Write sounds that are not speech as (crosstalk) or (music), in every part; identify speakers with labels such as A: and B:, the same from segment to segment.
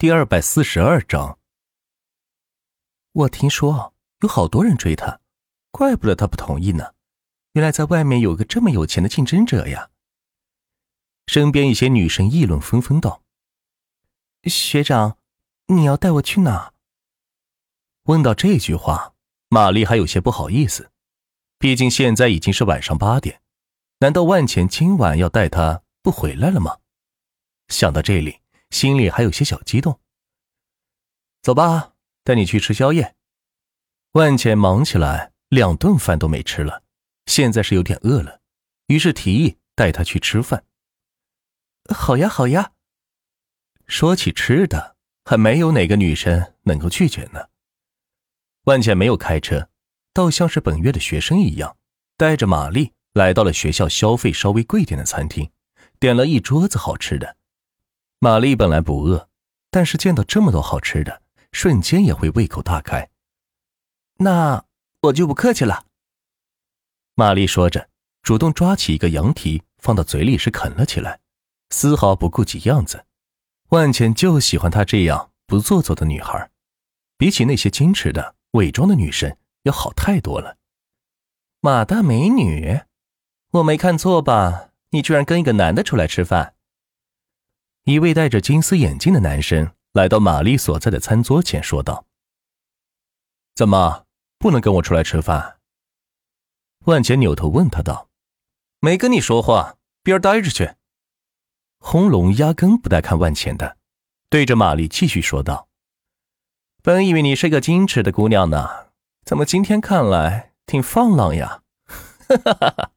A: 第二百四十二章。我听说有好多人追他，怪不得他不同意呢。原来在外面有个这么有钱的竞争者呀！身边一些女生议论纷纷道：“学长，你要带我去哪？”问到这句话，玛丽还有些不好意思，毕竟现在已经是晚上八点，难道万钱今晚要带她不回来了吗？想到这里。心里还有些小激动。走吧，带你去吃宵夜。万茜忙起来，两顿饭都没吃了，现在是有点饿了，于是提议带他去吃饭。好呀，好呀。说起吃的，还没有哪个女生能够拒绝呢。万茜没有开车，倒像是本月的学生一样，带着玛丽来到了学校消费稍微贵点的餐厅，点了一桌子好吃的。玛丽本来不饿，但是见到这么多好吃的，瞬间也会胃口大开。那我就不客气了。玛丽说着，主动抓起一个羊蹄放到嘴里是啃了起来，丝毫不顾及样子。万茜就喜欢她这样不做作的女孩，比起那些矜持的伪装的女生要好太多了。马大美女，我没看错吧？你居然跟一个男的出来吃饭？一位戴着金丝眼镜的男生来到玛丽所在的餐桌前，说道：“怎么不能跟我出来吃饭？”万钱扭头问他道：“没跟你说话，边儿待着去。”红龙压根不带看万钱的，对着玛丽继续说道：“本以为你是个矜持的姑娘呢，怎么今天看来挺放浪呀？” (laughs) 哈哈哈哈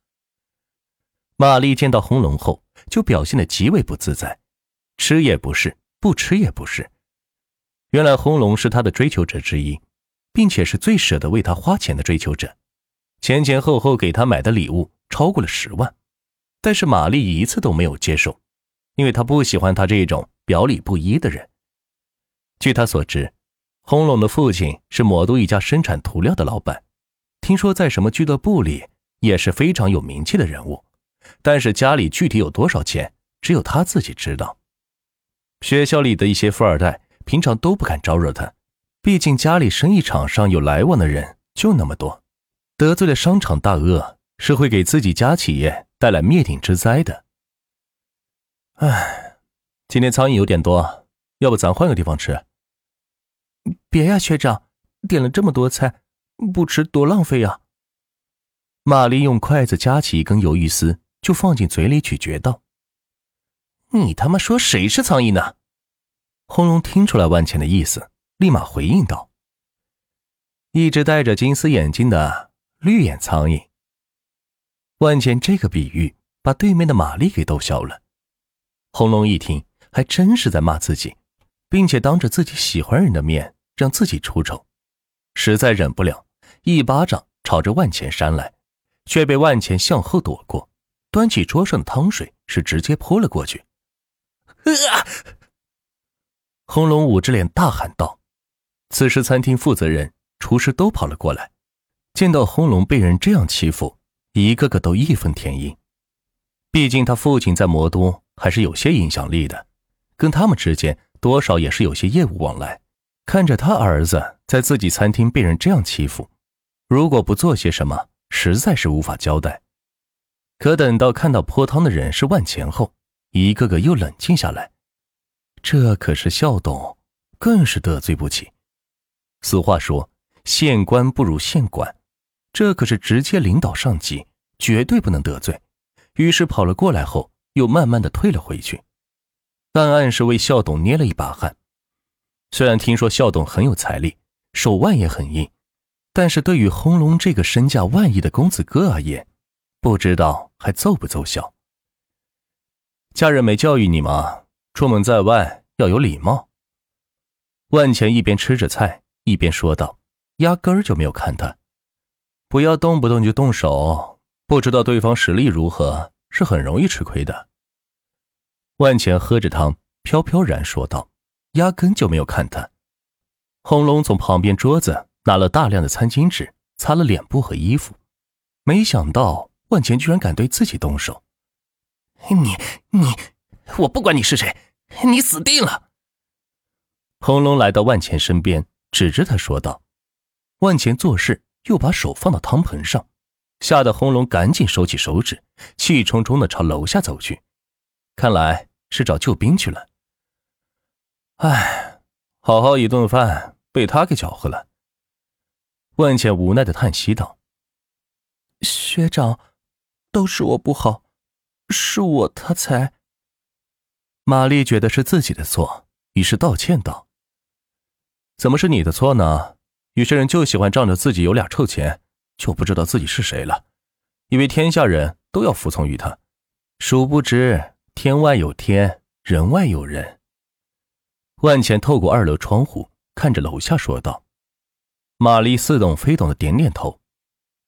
A: 玛丽见到红龙后，就表现的极为不自在。吃也不是，不吃也不是。原来轰龙是他的追求者之一，并且是最舍得为他花钱的追求者。前前后后给他买的礼物超过了十万，但是玛丽一次都没有接受，因为她不喜欢他这种表里不一的人。据他所知，轰隆的父亲是魔都一家生产涂料的老板，听说在什么俱乐部里也是非常有名气的人物，但是家里具体有多少钱，只有他自己知道。学校里的一些富二代平常都不敢招惹他，毕竟家里生意场上有来往的人就那么多，得罪了商场大鳄是会给自己家企业带来灭顶之灾的。唉，今天苍蝇有点多，要不咱换个地方吃？
B: 别呀，学长，点了这么多菜，不吃多浪费呀。
A: 玛丽用筷子夹起一根鱿鱼丝，就放进嘴里咀嚼道。你他妈说谁是苍蝇呢？红龙听出来万茜的意思，立马回应道：“一只戴着金丝眼镜的绿眼苍蝇。”万茜这个比喻把对面的玛丽给逗笑了。红龙一听，还真是在骂自己，并且当着自己喜欢人的面让自己出丑，实在忍不了，一巴掌朝着万茜扇来，却被万茜向后躲过，端起桌上的汤水是直接泼了过去。啊！红龙捂着脸大喊道：“此时，餐厅负责人、厨师都跑了过来，见到红龙被人这样欺负，一个个都义愤填膺。毕竟他父亲在魔都还是有些影响力的，跟他们之间多少也是有些业务往来。看着他儿子在自己餐厅被人这样欺负，如果不做些什么，实在是无法交代。可等到看到泼汤的人是万钱后，一个个又冷静下来，这可是校董，更是得罪不起。俗话说，县官不如县管，这可是直接领导上级，绝对不能得罪。于是跑了过来后，又慢慢的退了回去，暗暗是为校董捏了一把汗。虽然听说校董很有财力，手腕也很硬，但是对于轰龙这个身价万亿的公子哥而言，不知道还奏不奏效。家人没教育你吗？出门在外要有礼貌。万钱一边吃着菜，一边说道，压根儿就没有看他。不要动不动就动手，不知道对方实力如何，是很容易吃亏的。万钱喝着汤，飘飘然说道，压根就没有看他。红龙从旁边桌子拿了大量的餐巾纸，擦了脸部和衣服，没想到万钱居然敢对自己动手。
B: 你你，我不管你是谁，你死定了！
A: 红龙来到万钱身边，指着他说道：“万钱做事又把手放到汤盆上，吓得红龙赶紧收起手指，气冲冲的朝楼下走去。看来是找救兵去了。哎，好好一顿饭被他给搅和了。”万钱无奈的叹息道：“
B: 学长，都是我不好，是我他才……”
A: 玛丽觉得是自己的错，于是道歉道。怎么是你的错呢？有些人就喜欢仗着自己有俩臭钱，就不知道自己是谁了，以为天下人都要服从于他，殊不知天外有天，人外有人。万钱透过二楼窗户看着楼下说道。玛丽似懂非懂的点点头，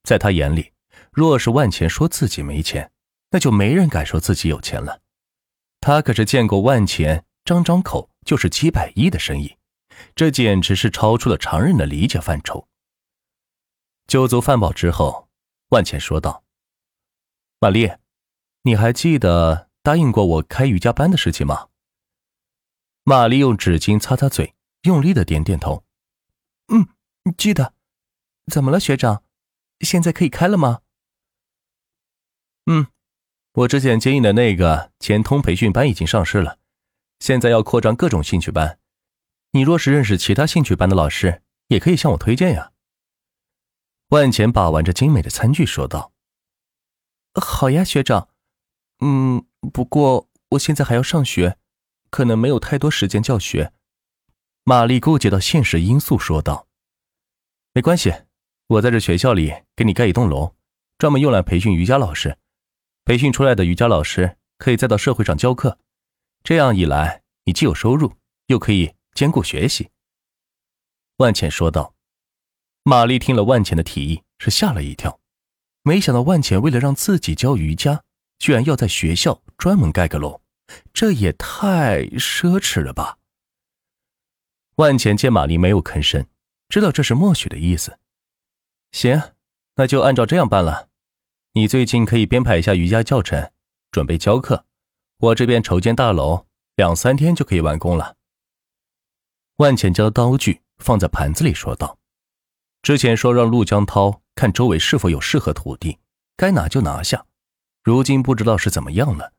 A: 在他眼里，若是万钱说自己没钱，那就没人敢说自己有钱了。他可是见过万钱张张口就是几百亿的生意。这简直是超出了常人的理解范畴。酒足饭饱之后，万茜说道：“玛丽，你还记得答应过我开瑜伽班的事情吗？”玛丽用纸巾擦擦嘴，用力的点点头：“
B: 嗯，记得。怎么了，学长？现在可以开了吗？”“
A: 嗯，我之前接应的那个钱通培训班已经上市了，现在要扩张各种兴趣班。”你若是认识其他兴趣班的老师，也可以向我推荐呀。万钱把玩着精美的餐具说道：“
B: 好呀，学长。嗯，不过我现在还要上学，可能没有太多时间教学。”
A: 玛丽顾及到现实因素说道：“没关系，我在这学校里给你盖一栋楼，专门用来培训瑜伽老师。培训出来的瑜伽老师可以再到社会上教课，这样一来，你既有收入，又可以。”兼顾学习，万茜说道。玛丽听了万茜的提议，是吓了一跳，没想到万茜为了让自己教瑜伽，居然要在学校专门盖个楼，这也太奢侈了吧！万茜见玛丽没有吭声，知道这是默许的意思。行，那就按照这样办了。你最近可以编排一下瑜伽教程，准备教课。我这边筹建大楼，两三天就可以完工了。万浅将刀具放在盘子里，说道：“之前说让陆江涛看周围是否有适合土地，该拿就拿下。如今不知道是怎么样了。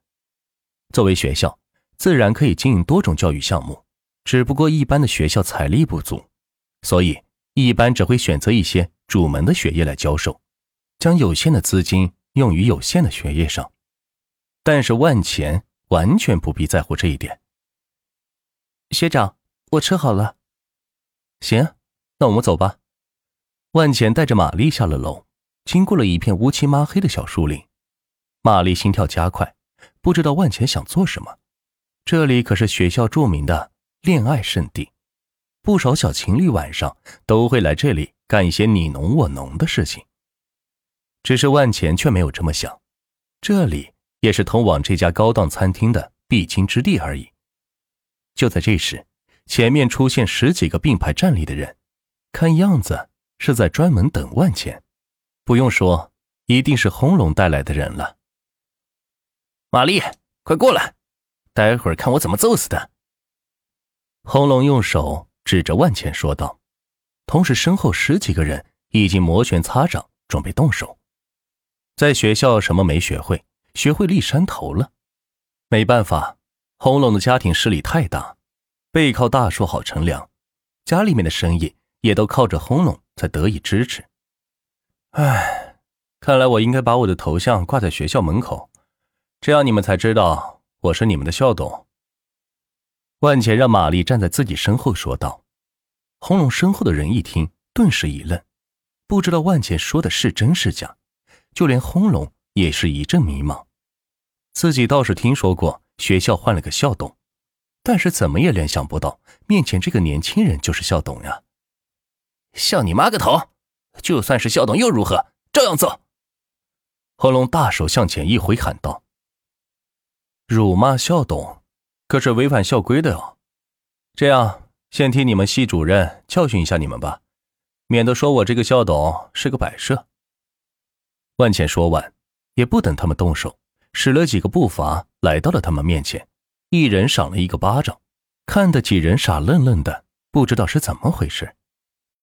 A: 作为学校，自然可以经营多种教育项目，只不过一般的学校财力不足，所以一般只会选择一些主门的学业来教授，将有限的资金用于有限的学业上。但是万钱完全不必在乎这一点。
B: 学长。”我吃好了，
A: 行，那我们走吧。万钱带着玛丽下了楼，经过了一片乌漆抹黑的小树林。玛丽心跳加快，不知道万钱想做什么。这里可是学校著名的恋爱圣地，不少小情侣晚上都会来这里干一些你侬我侬的事情。只是万钱却没有这么想，这里也是通往这家高档餐厅的必经之地而已。就在这时。前面出现十几个并排站立的人，看样子是在专门等万钱。不用说，一定是轰龙带来的人了。
C: 玛丽，快过来，待会儿看我怎么揍死他！
A: 轰龙用手指着万钱说道，同时身后十几个人已经摩拳擦掌，准备动手。在学校什么没学会，学会立山头了。没办法，轰龙的家庭势力太大。背靠大树好乘凉，家里面的生意也都靠着轰隆才得以支持。唉，看来我应该把我的头像挂在学校门口，这样你们才知道我是你们的校董。万钱让玛丽站在自己身后说道。轰隆身后的人一听，顿时一愣，不知道万钱说的是真是假，就连轰隆也是一阵迷茫。自己倒是听说过学校换了个校董。但是怎么也联想不到，面前这个年轻人就是校董呀！
C: 笑你妈个头！就算是校董又如何？照样揍！
A: 轰隆大手向前一挥，喊道：“辱骂校董，可是违反校规的哦！这样，先替你们系主任教训一下你们吧，免得说我这个校董是个摆设。”万茜说完，也不等他们动手，使了几个步伐，来到了他们面前。一人赏了一个巴掌，看得几人傻愣愣的，不知道是怎么回事。